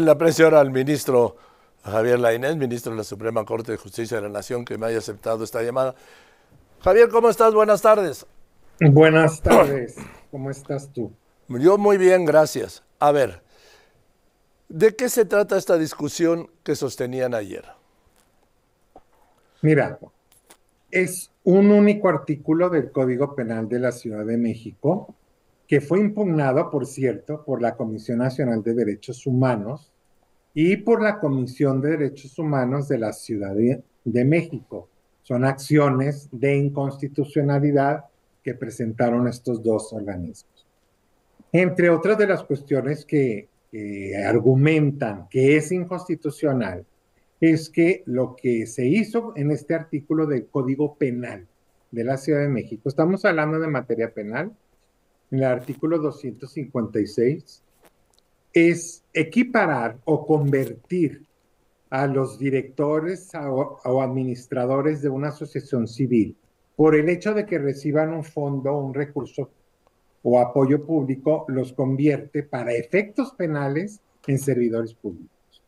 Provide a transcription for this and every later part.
Le aprecio ahora al ministro Javier Lainez, ministro de la Suprema Corte de Justicia de la Nación, que me haya aceptado esta llamada. Javier, ¿cómo estás? Buenas tardes. Buenas tardes. ¿Cómo estás tú? Yo muy bien, gracias. A ver, ¿de qué se trata esta discusión que sostenían ayer? Mira, es un único artículo del Código Penal de la Ciudad de México que fue impugnado, por cierto, por la Comisión Nacional de Derechos Humanos y por la Comisión de Derechos Humanos de la Ciudad de, México. Son acciones de inconstitucionalidad que presentaron estos dos organismos. Entre otras de las cuestiones que argumentan que es inconstitucional, es que lo que se hizo en este artículo del Código Penal de la Ciudad de México, estamos hablando de materia penal, en el artículo 256 es equiparar o convertir a los directores o, administradores de una asociación civil por el hecho de que reciban un fondo, un recurso o apoyo público, los convierte para efectos penales en servidores públicos.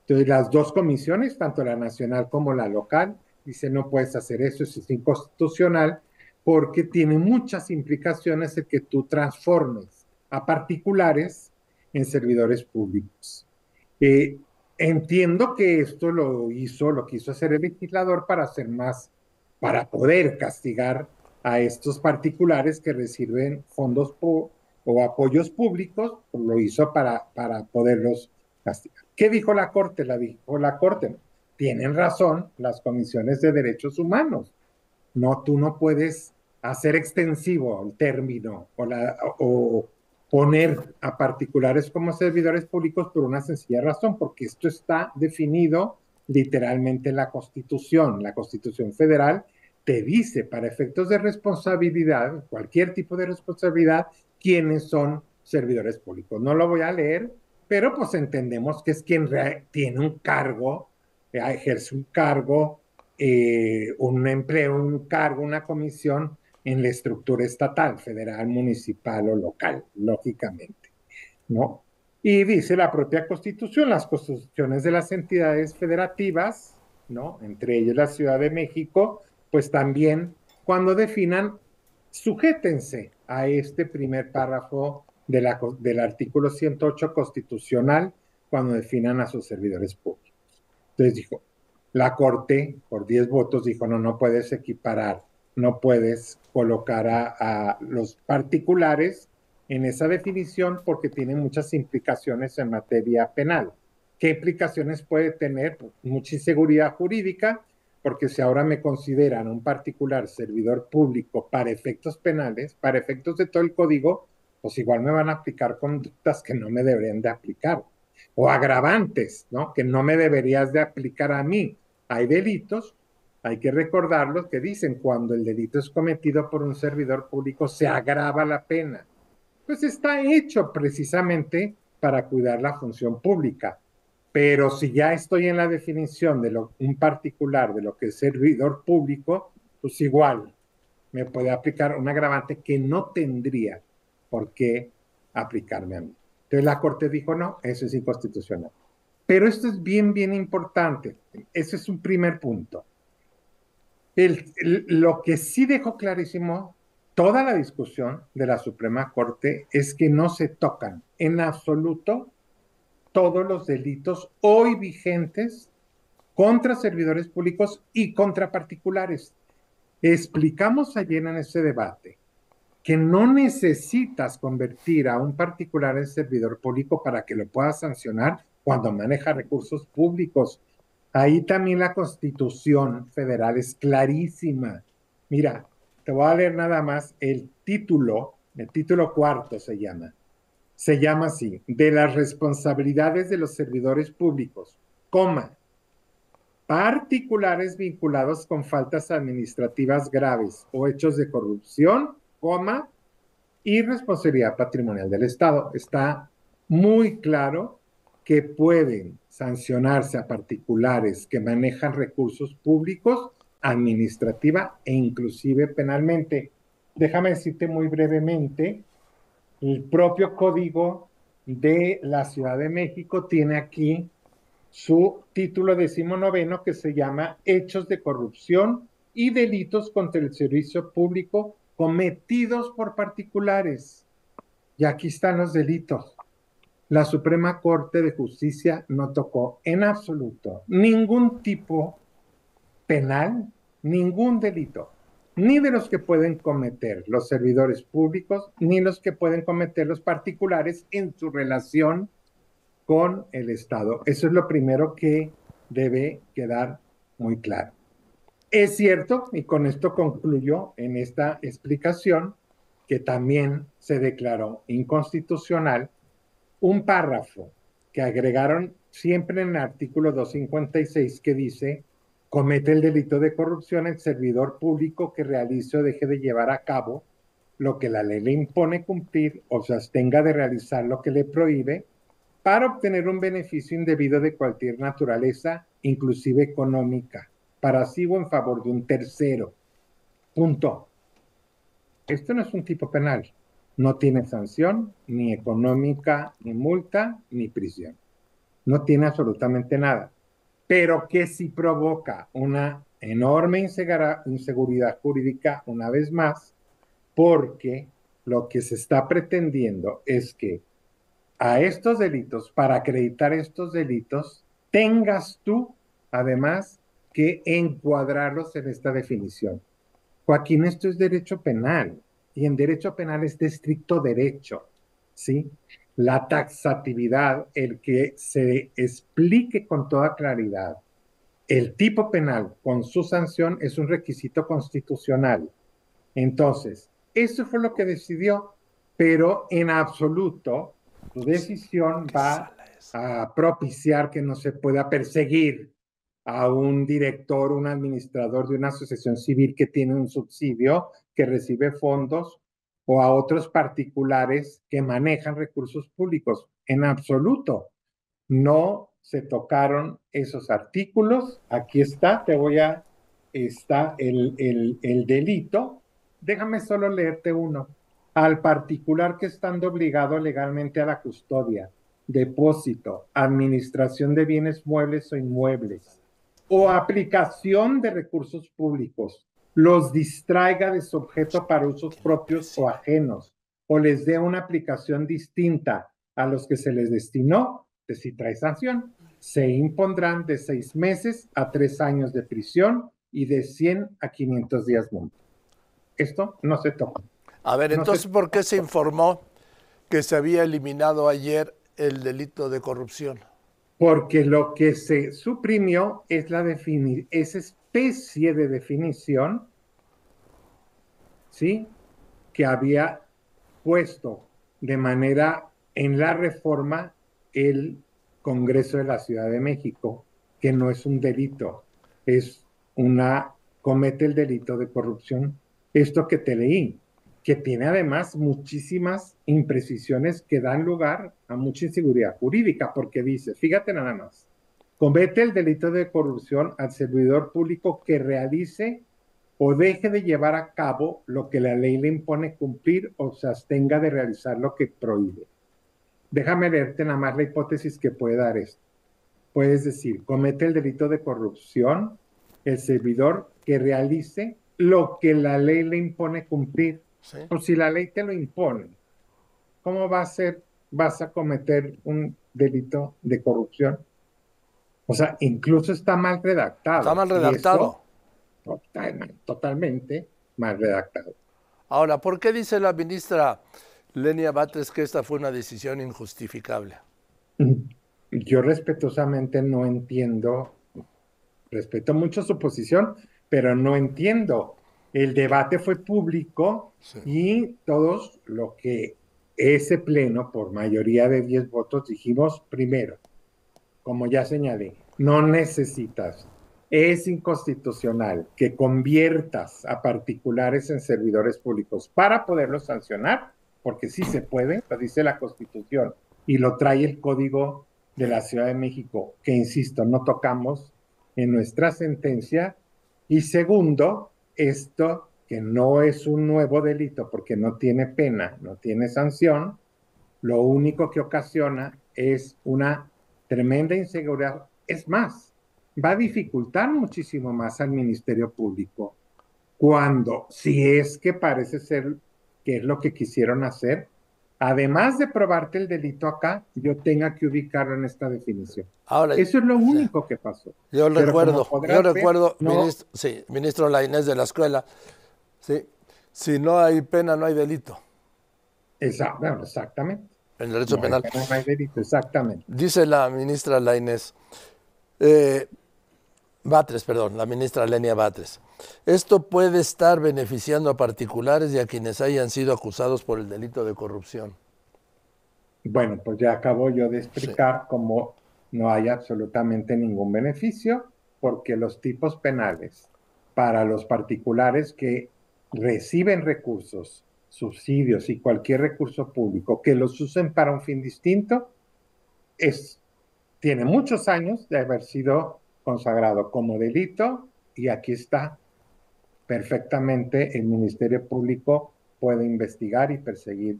Entonces, las dos comisiones, tanto la nacional como la local, dicen no puedes hacer eso, es inconstitucional, porque tiene muchas implicaciones el que tú transformes a particulares en servidores públicos. Eh, entiendo que esto lo hizo, lo quiso hacer el legislador para hacer más, para poder castigar a estos particulares que reciben fondos o apoyos públicos, lo hizo para, para poderlos castigar. ¿Qué dijo la Corte? La dijo la Corte. Tienen razón las comisiones de derechos humanos. No, tú no puedes hacer extensivo el término o, la, o poner a particulares como servidores públicos por una sencilla razón, porque esto está definido literalmente en la Constitución. La Constitución Federal te dice para efectos de responsabilidad, cualquier tipo de responsabilidad, quiénes son servidores públicos. No lo voy a leer, pero pues entendemos que es quien tiene un cargo, eh, ejerce un cargo, eh, un empleo, un cargo, una comisión en la estructura estatal, federal, municipal o local, lógicamente, ¿no? Y dice la propia Constitución, las constituciones de las entidades federativas, ¿no? Entre ellas la Ciudad de México, pues también cuando definan, sujétense a este primer párrafo de la, del artículo 108 constitucional cuando definan a sus servidores públicos. Entonces dijo, la Corte, por 10 votos, dijo, no, no puedes equiparar no puedes colocar a, los particulares en esa definición porque tiene muchas implicaciones en materia penal. ¿Qué implicaciones puede tener? Mucha inseguridad jurídica, porque si ahora me consideran un particular servidor público para efectos penales, para efectos de todo el código, pues igual me van a aplicar conductas que no me deberían de aplicar. O agravantes, ¿no? Que no me deberías de aplicar a mí. Hay delitos hay que recordarlo que dicen cuando el delito es cometido por un servidor público se agrava la pena. Pues está hecho precisamente para cuidar la función pública. Pero si ya estoy en la definición de un particular de lo que es servidor público, pues igual me puede aplicar un agravante que no tendría por qué aplicarme a mí. Entonces la Corte dijo, no, eso es inconstitucional. Pero esto es bien, bien importante. Ese es un primer punto lo que sí dejó clarísimo toda la discusión de la Suprema Corte es que no se tocan en absoluto todos los delitos hoy vigentes contra servidores públicos y contra particulares. Explicamos ayer en ese debate que no necesitas convertir a un particular en servidor público para que lo puedas sancionar cuando maneja recursos públicos Ahí también la constitución federal es clarísima. Mira, te voy a leer nada más el título, el título cuarto se llama. Se llama así, de las responsabilidades de los servidores públicos, coma, particulares vinculados con faltas administrativas graves o hechos de corrupción, coma, y responsabilidad patrimonial del Estado. Está muy claro que pueden sancionarse a particulares que manejan recursos públicos administrativa e inclusive penalmente. Déjame decirte muy brevemente, el propio código de la Ciudad de México tiene aquí su título decimonoveno que se llama Hechos de corrupción y delitos contra el servicio público cometidos por particulares. Y aquí están los delitos. La Suprema Corte de Justicia no tocó en absoluto ningún tipo penal, ningún delito, ni de los que pueden cometer los servidores públicos, ni los que pueden cometer los particulares en su relación con el Estado. Eso es lo primero que debe quedar muy claro. Es cierto, y con esto concluyo en esta explicación, que también se declaró inconstitucional un párrafo que agregaron siempre en el artículo 256 que dice, comete el delito de corrupción el servidor público que realice o deje de llevar a cabo lo que la ley le impone cumplir o se abstenga de realizar lo que le prohíbe para obtener un beneficio indebido de cualquier naturaleza, inclusive económica, para sí o en favor de un tercero. Punto. Esto no es un tipo penal. No tiene sanción, ni económica, ni multa, ni prisión. No tiene absolutamente nada. Pero que si provoca una enorme inseguridad jurídica, una vez más, porque lo que se está pretendiendo es que a estos delitos, para acreditar estos delitos, tengas tú, además, que encuadrarlos en esta definición. Joaquín, esto es derecho penal y en derecho penal es de estricto derecho, ¿sí? La taxatividad, el que se explique con toda claridad el tipo penal con su sanción es un requisito constitucional. Entonces, eso fue lo que decidió, pero en absoluto su decisión va a propiciar que no se pueda perseguir a un director, un administrador de una asociación civil que tiene un subsidio, que recibe fondos, o a otros particulares que manejan recursos públicos. En absoluto, no se tocaron esos artículos. Aquí está, te voy a, está el, el, el delito. Déjame solo leerte uno al particular que estando obligado legalmente a la custodia, depósito, administración de bienes muebles o inmuebles, o aplicación de recursos públicos, los distraiga de su objeto para usos propios o ajenos, o les dé una aplicación distinta a los que se les destinó, de si trae sanción, se impondrán de seis meses a tres años de prisión y de 100 a 500 días multa. Esto no se toca. A ver, entonces, ¿por qué se informó que se había eliminado ayer el delito de corrupción? Porque lo que se suprimió es la esa especie de definición, ¿sí? Que había puesto de manera en la reforma el Congreso de la Ciudad de México, que no es un delito, es una, comete el delito de corrupción. Esto que te leí, que tiene además muchísimas imprecisiones que dan lugar a mucha inseguridad jurídica, porque dice, fíjate nada más, comete el delito de corrupción al servidor público que realice o deje de llevar a cabo lo que la ley le impone cumplir o se abstenga de realizar lo que prohíbe. Déjame leerte nada más la hipótesis que puede dar esto. Puedes decir, comete el delito de corrupción el servidor que realice lo que la ley le impone cumplir o si la ley te lo impone, ¿cómo va a ser, vas a cometer un delito de corrupción? O sea, incluso está mal redactado. Está mal redactado. totalmente mal redactado. Ahora, ¿por qué dice la ministra Lenia Batres que esta fue una decisión injustificable? Yo respetuosamente no entiendo, respeto mucho su posición, pero no entiendo el debate fue público y todos lo que ese pleno, por mayoría de 10 votos, dijimos primero, como ya señalé, no necesitas, es inconstitucional que conviertas a particulares en servidores públicos para poderlos sancionar, porque sí se puede, lo dice la Constitución y lo trae el Código de la Ciudad de México, que insisto, no tocamos en nuestra sentencia. Y segundo, esto que no es un nuevo delito porque no tiene pena, no tiene sanción, lo único que ocasiona es una tremenda inseguridad. Es más, va a dificultar muchísimo más al Ministerio Público cuando, si es que parece ser que es lo que quisieron hacer, además de probarte el delito acá, yo tenga que ubicarlo en esta definición. Ahora, Eso es lo único que pasó. Yo recuerdo, yo recuerdo, ministro, sí, ministro Lainés de la escuela, sí, si no hay pena, no hay delito. exactamente. En el derecho penal. no hay delito, exactamente. Dice la ministra Lainés, eh, Batres, perdón, la ministra Lenia Batres. Esto puede estar beneficiando a particulares y a quienes hayan sido acusados por el delito de corrupción. Bueno, pues ya acabo yo de explicar cómo no hay absolutamente ningún beneficio, porque los tipos penales para los particulares que reciben recursos, subsidios y cualquier recurso público que los usen para un fin distinto, es, tiene muchos años de haber sido consagrado como delito y aquí está perfectamente el Ministerio Público puede investigar y perseguir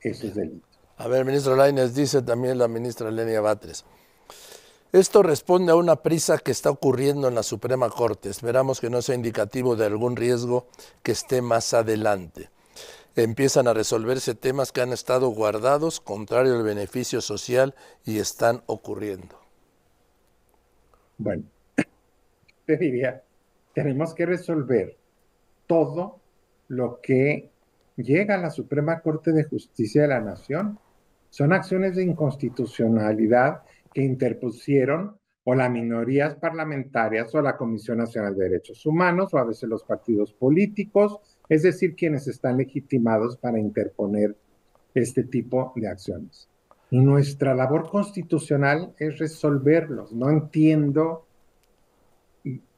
esos delitos. A ver, ministro Laines, dice también la ministra Lenia Batres. Esto responde a una prisa que está ocurriendo en la Suprema Corte. Esperamos que no sea indicativo de algún riesgo que esté más adelante. Empiezan a resolverse temas que han estado guardados, contrario al beneficio social, y están ocurriendo. Bueno, te diría, tenemos que resolver todo lo que llega a la Suprema Corte de Justicia de la Nación. Son acciones de inconstitucionalidad que interpusieron o las minorías parlamentarias o la Comisión Nacional de Derechos Humanos o a veces los partidos políticos, es decir, quienes están legitimados para interponer este tipo de acciones. Nuestra labor constitucional es resolverlos. No entiendo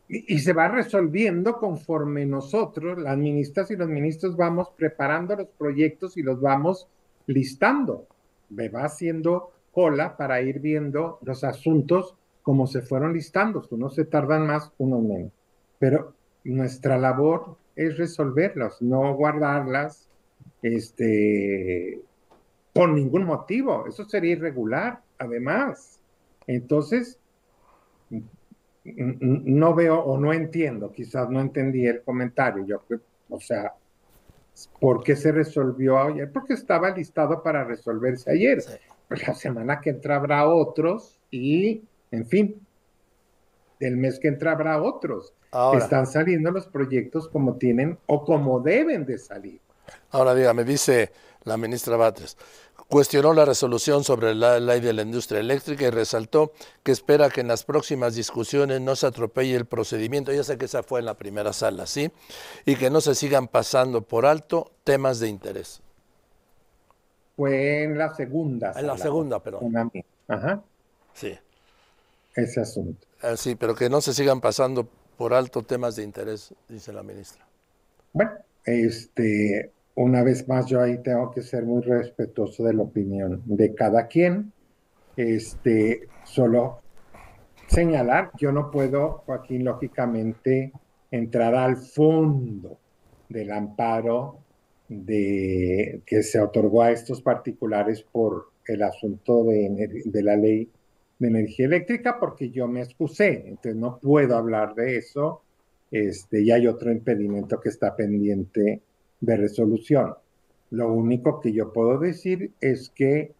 y, se va resolviendo conforme nosotros, las ministras y los ministros, vamos preparando los proyectos y los vamos listando. Me va haciendo cola para ir viendo los asuntos como se fueron listando. Unos se tardan más, unos menos. Pero nuestra labor es resolverlos, no guardarlas este, por ningún motivo. Eso sería irregular, además. Entonces, no veo o no entiendo, quizás no entendí el comentario. Yo, o sea, ¿por qué se resolvió ayer? Porque estaba listado para resolverse ayer. Pues la semana que entra habrá otros y, en fin, del mes que entra habrá otros. Están saliendo los proyectos como tienen o como deben de salir. Ahora dígame, dice la ministra Batres, cuestionó la resolución sobre la ley de la industria eléctrica y resaltó que espera que en las próximas discusiones no se atropelle el procedimiento, ya sé que esa fue en la primera sala, ¿sí? Y que no se sigan pasando por alto temas de interés. Fue en la segunda. En la segunda, pero. Ajá. Sí. Ese asunto. Eh, sí, pero que no se sigan pasando por alto temas de interés, dice la ministra. Bueno, este, una vez más yo ahí tengo que ser muy respetuoso de la opinión de cada quien. Este, solo señalar, yo no puedo, Joaquín, lógicamente, entrar al fondo del amparo de, que se otorgó a estos particulares por el asunto de la ley de energía eléctrica, porque yo me excusé, entonces no puedo hablar de eso. Este, y hay otro impedimento que está pendiente de resolución. Lo único que yo puedo decir es que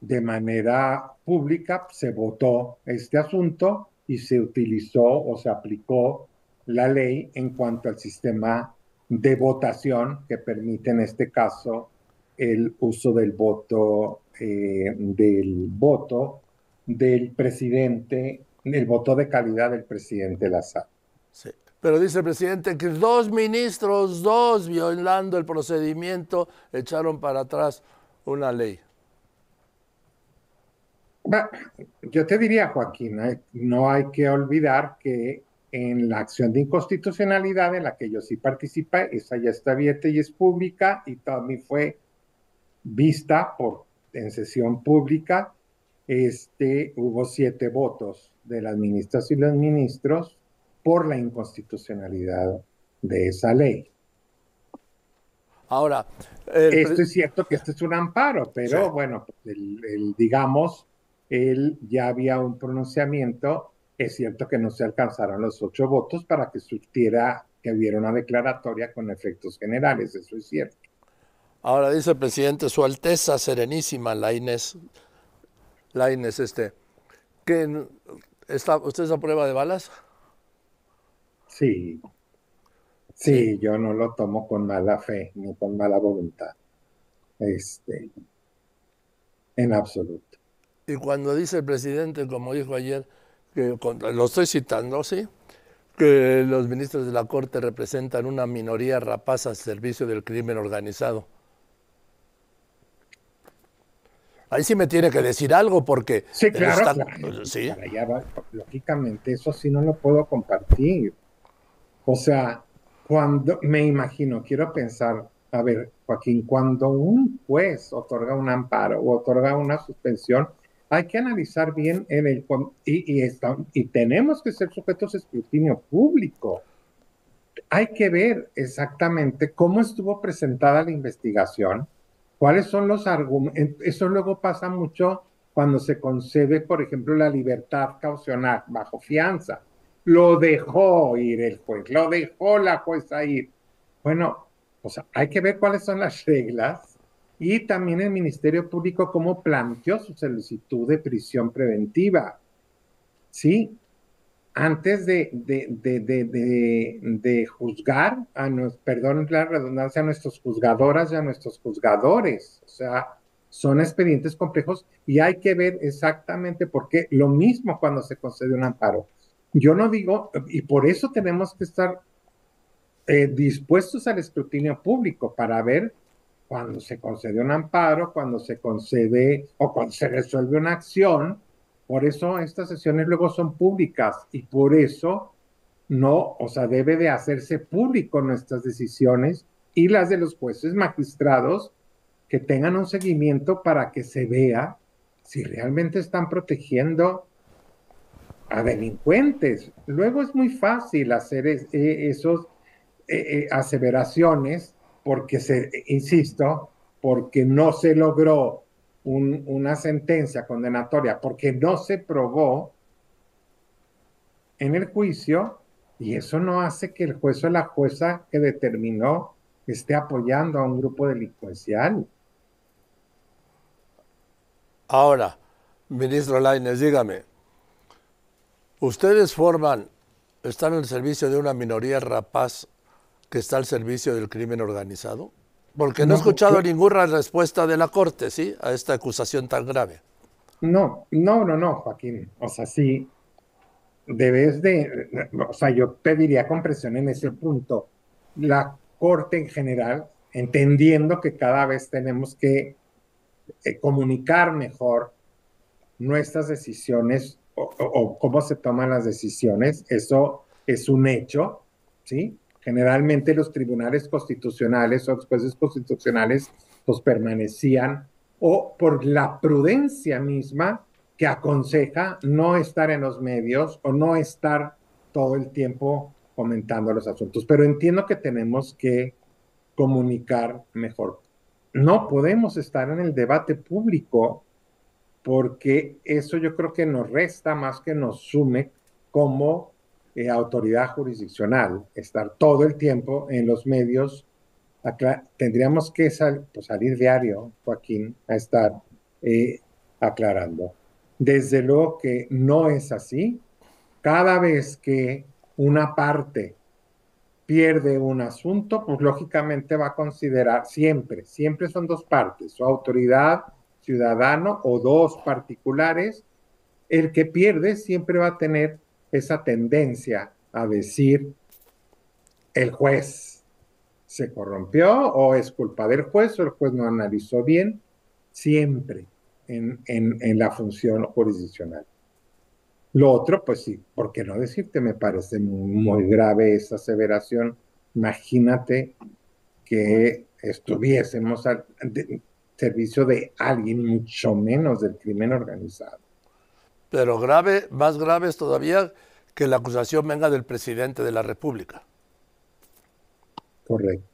de manera pública se votó este asunto y se utilizó o se aplicó la ley en cuanto al sistema de votación que permite en este caso el uso del voto eh, del voto del presidente, el voto de calidad del presidente Lazar. Sí. Pero dice el presidente que dos ministros, dos, violando el procedimiento, echaron para atrás una ley. Yo te diría, Joaquín, no hay que olvidar que en la acción de inconstitucionalidad en la que yo sí participé, esa ya está abierta y es pública y también fue vista por, en sesión pública. Este, hubo siete votos de las ministras y los ministros por la inconstitucionalidad de esa ley. Ahora, esto es cierto que este es un amparo, pero bueno, el, digamos, él ya había un pronunciamiento. Es cierto que no se alcanzaron los ocho votos para que surtiera que hubiera una declaratoria con efectos generales, eso es cierto. Ahora dice el presidente, Su Alteza Serenísima, la Inés, la Inés, este, que está, ¿usted es a prueba de balas? Sí. Sí, yo no lo tomo con mala fe ni con mala voluntad. Este, en absoluto. Y cuando dice el presidente, como dijo ayer, que lo estoy citando, sí, que los ministros de la Corte representan una minoría rapaz al servicio del crimen organizado. Ahí sí me tiene que decir algo porque... Sí, claro, ¿sí? lógicamente, eso sí no lo puedo compartir. O sea, cuando, me imagino, quiero pensar, a ver, Joaquín, cuando un juez otorga un amparo o otorga una suspensión, hay que analizar bien en el y, y, y tenemos que ser sujetos a escrutinio público. Hay que ver exactamente cómo estuvo presentada la investigación, cuáles son los argumentos. Eso luego pasa mucho cuando se concede, por ejemplo, la libertad caucional bajo fianza. Lo dejó ir el juez, lo dejó la jueza ir. Bueno, o sea, hay que ver cuáles son las reglas y también el Ministerio Público cómo planteó su solicitud de prisión preventiva. ¿Sí? Antes de, juzgar, a nos, perdón la redundancia, a nuestros juzgadoras y a nuestros juzgadores. O sea, son expedientes complejos y hay que ver exactamente por qué. Lo mismo cuando se concede un amparo. Yo no digo, y por eso tenemos que estar eh, dispuestos al escrutinio público para ver cuando se concede un amparo, cuando se concede o cuando se resuelve una acción. Por eso estas sesiones luego son públicas y por eso no, o sea, debe de hacerse público nuestras decisiones y las de los jueces magistrados que tengan un seguimiento para que se vea si realmente están protegiendo a delincuentes. Luego es muy fácil hacer esos esos eh, eh, aseveraciones porque se, insisto, porque no se logró una sentencia condenatoria, porque no se probó en el juicio, y eso no hace que el juez o la jueza que determinó esté apoyando a un grupo delincuencial. Ahora, ministro Laines, dígame, ustedes forman, están el servicio de una minoría rapaz que está al servicio del crimen organizado? Porque no, he escuchado ninguna respuesta de la Corte, ¿sí? A esta acusación tan grave. No, no, no, no, Joaquín. O sea, sí, debes de, o sea, yo pediría comprensión en ese punto. La Corte en general, entendiendo que cada vez tenemos que eh, comunicar mejor nuestras decisiones o cómo se toman las decisiones, eso es un hecho, ¿sí? Generalmente los tribunales constitucionales o jueces constitucionales pues permanecían o por la prudencia misma que aconseja no estar en los medios o no estar todo el tiempo comentando los asuntos. Pero entiendo que tenemos que comunicar mejor. No podemos estar en el debate público porque eso yo creo que nos resta más que nos sume como eh, autoridad jurisdiccional, estar todo el tiempo en los medios. tendríamos que pues, salir diario, Joaquín, a estar eh, aclarando. Desde luego que no es así. Cada vez que una parte pierde un asunto, pues lógicamente va a considerar siempre, siempre son dos partes, su autoridad ciudadano o dos particulares. El que pierde siempre va a tener esa tendencia a decir el juez se corrompió o es culpa del juez o el juez no analizó bien, siempre en, en, la función jurisdiccional. Lo otro, pues sí, ¿por qué no decirte? Me parece muy, grave esa aseveración. Imagínate que estuviésemos al servicio de alguien, mucho menos del crimen organizado. Pero grave, más grave es todavía que la acusación venga del presidente de la República. Correcto.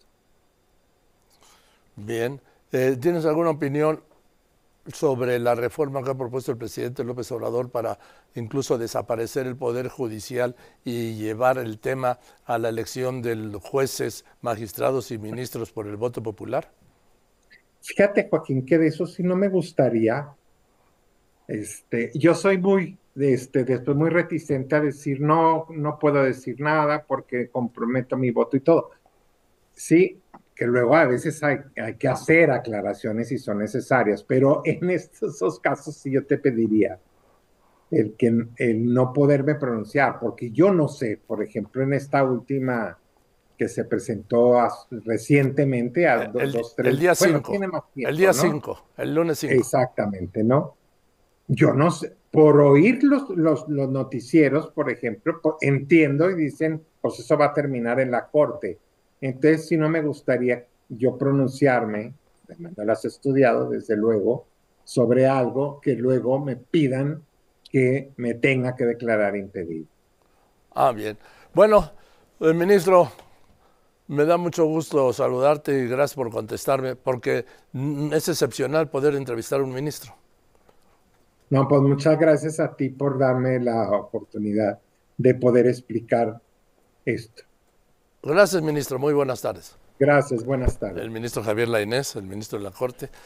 Bien. Eh, ¿Tienes alguna opinión sobre la reforma que ha propuesto el presidente López Obrador para incluso desaparecer el Poder Judicial y llevar el tema a la elección de jueces, magistrados y ministros por el voto popular? Fíjate, Joaquín, que de eso sí no me gustaría. Este, yo soy muy, este, después muy reticente a decir no, no puedo decir nada porque comprometo mi voto y todo. Sí, que luego a veces hay, hay que hacer aclaraciones si son necesarias, pero en estos dos casos sí yo te pediría el, que, el no poderme pronunciar, porque yo no sé, por ejemplo, en esta última que se presentó recientemente a el, dos, tres, el día 5. el día 5, el lunes 5. Exactamente, ¿no? Yo no sé, por oír los, los, los noticieros, por ejemplo, entiendo y dicen, pues eso va a terminar en la corte entonces, si no me gustaría yo pronunciarme, no lo has estudiado, desde luego, sobre algo que luego me pidan que me tenga que declarar impedido. Ah, bien. Bueno, el ministro, me da mucho gusto saludarte y gracias por contestarme, porque es excepcional poder entrevistar a un ministro. No, pues muchas gracias a ti por darme la oportunidad de poder explicar esto. Gracias, ministro. Muy buenas tardes. Gracias, buenas tardes. El ministro Javier Lainés, el ministro de la Corte.